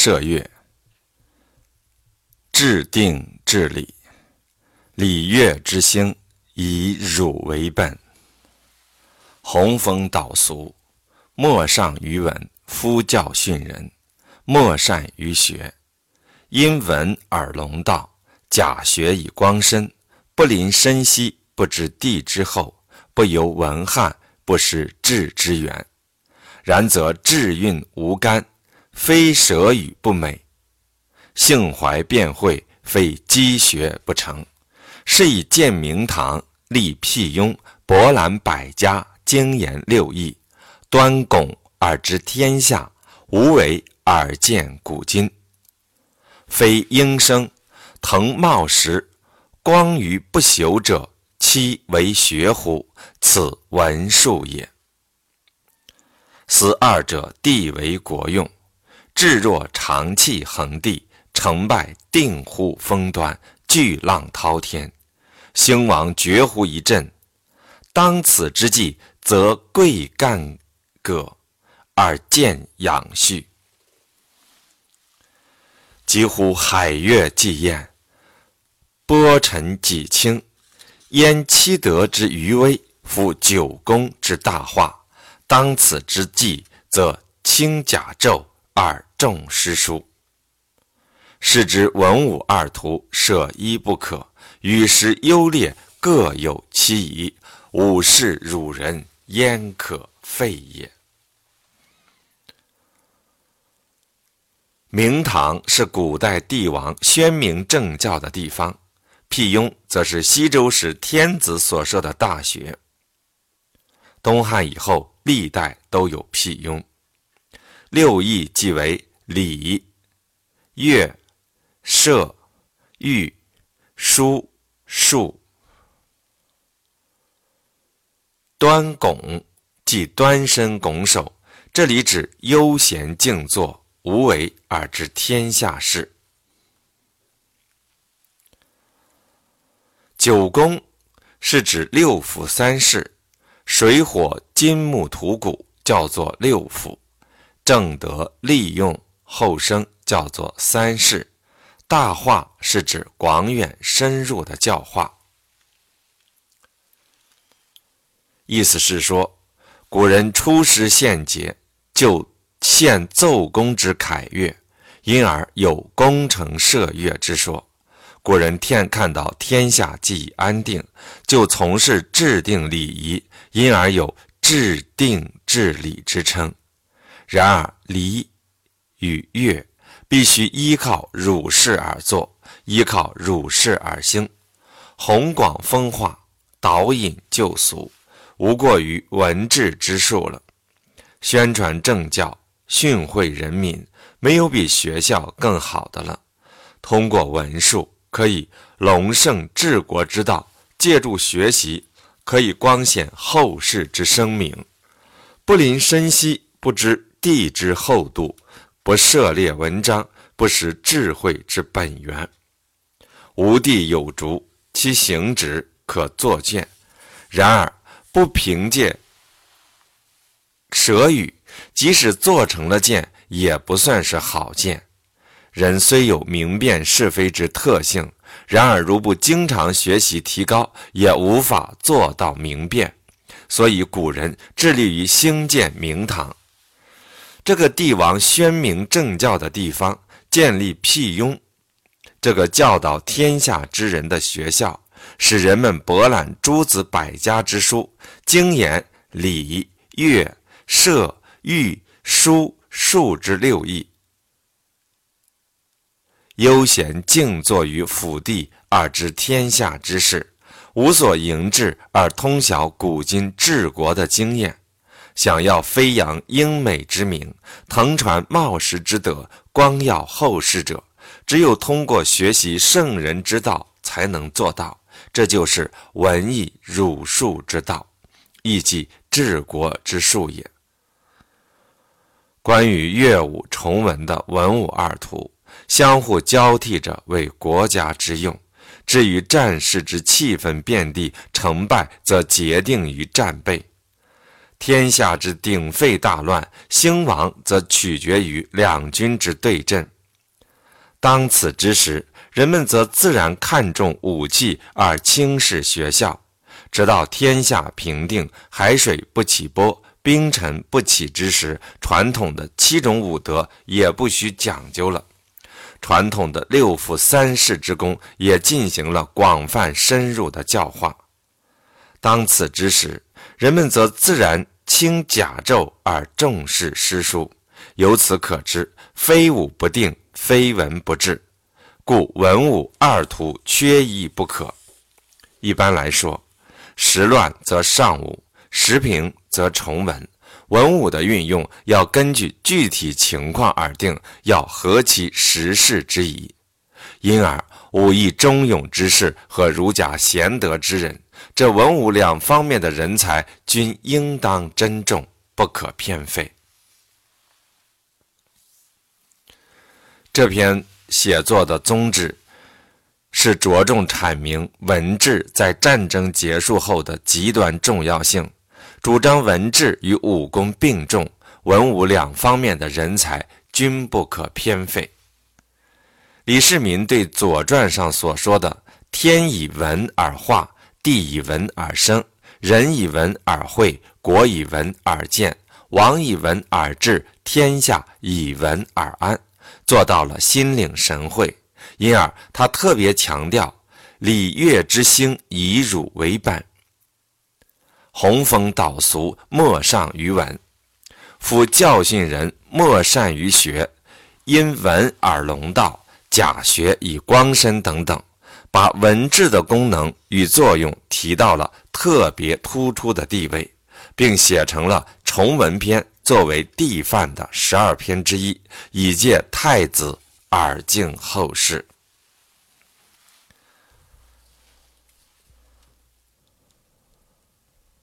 射乐，制定治理，礼乐之兴，以儒为本。弘风导俗，莫上于文，夫教训人，莫善于学。因文而隆道，假学以光深，不临深溪，不知地之厚，不由文汉，不识志之源。然则志运无干。非舌语不美，性怀辩会，非积学不成。是以建明堂，立辟雍，博览百家，精研六艺，端拱而知天下，无为而见古今。非应生，腾茂实，光于不朽者，其为学乎？此文术也。思二者，地为国用。至若长气横地，成败定乎峰端，巨浪滔天，兴亡绝乎一震。当此之际，则贵干戈而见养蓄，几乎海月既晏，波尘几清。焉七德之余威，复九宫之大化。当此之际，则轻甲胄。二重诗书，是指文武二图，舍一不可。与时优劣各有其宜，武士辱人，焉可废也？明堂是古代帝王宣明政教的地方，辟雍则是西周时天子所设的大学。东汉以后，历代都有辟雍。六艺即为礼、乐、射、御、书、数。端拱即端身拱手，这里指悠闲静坐，无为而知天下事。九宫是指六腑三世，水火金木土谷叫做六腑。正德利用后生叫做三世，大化是指广远深入的教化。意思是说，古人出师献节，就献奏功之凯乐，因而有功成射乐之说。古人天看到天下既已安定，就从事制定礼仪，因而有制定治理之称。然而，礼与乐必须依靠儒士而作，依靠儒士而兴，弘广风化，导引旧俗，无过于文治之术了。宣传政教，训诲人民，没有比学校更好的了。通过文术，可以隆盛治国之道；借助学习，可以光显后世之声名。不临深溪，不知。地之厚度，不涉猎文章，不识智慧之本源。无地有竹，其形止，可作剑。然而不凭借舌语，即使做成了剑，也不算是好剑。人虽有明辨是非之特性，然而如不经常学习提高，也无法做到明辨。所以古人致力于兴建明堂。这个帝王宣明政教的地方，建立辟雍，这个教导天下之人的学校，使人们博览诸子百家之书，精研礼、乐、射、御、书、数之六艺，悠闲静坐于府地而知天下之事，无所营志而通晓古今治国的经验。想要飞扬英美之名，腾传冒失之德，光耀后世者，只有通过学习圣人之道才能做到。这就是文艺儒术之道，亦即治国之术也。关于乐舞重文的文武二图，相互交替着为国家之用；至于战事之气氛遍地，成败则决定于战备。天下之鼎沸大乱，兴亡则取决于两军之对阵。当此之时，人们则自然看重武器而轻视学校。直到天下平定，海水不起波，冰尘不起之时，传统的七种武德也不需讲究了。传统的六府三世之功也进行了广泛深入的教化。当此之时，人们则自然轻甲胄而重视诗书。由此可知，非武不定，非文不治，故文武二途缺一不可。一般来说，时乱则上武，时平则重文。文武的运用要根据具体情况而定，要合其时势之宜。因而，武艺忠勇之士和儒家贤德之人，这文武两方面的人才，均应当珍重，不可偏废。这篇写作的宗旨，是着重阐明文治在战争结束后的极端重要性。主张文治与武功并重，文武两方面的人才均不可偏废。李世民对《左传》上所说的“天以文而化，地以文而生，人以文而会，国以文而建，王以文而治，天下以文而安”，做到了心领神会。因而，他特别强调“礼乐之兴，以儒为本”。弘风导俗，莫上于文。夫教训人，莫善于学，因文而隆道，假学以光身等等，把文字的功能与作用提到了特别突出的地位，并写成了《崇文篇》，作为帝范的十二篇之一，以借太子，耳敬后世。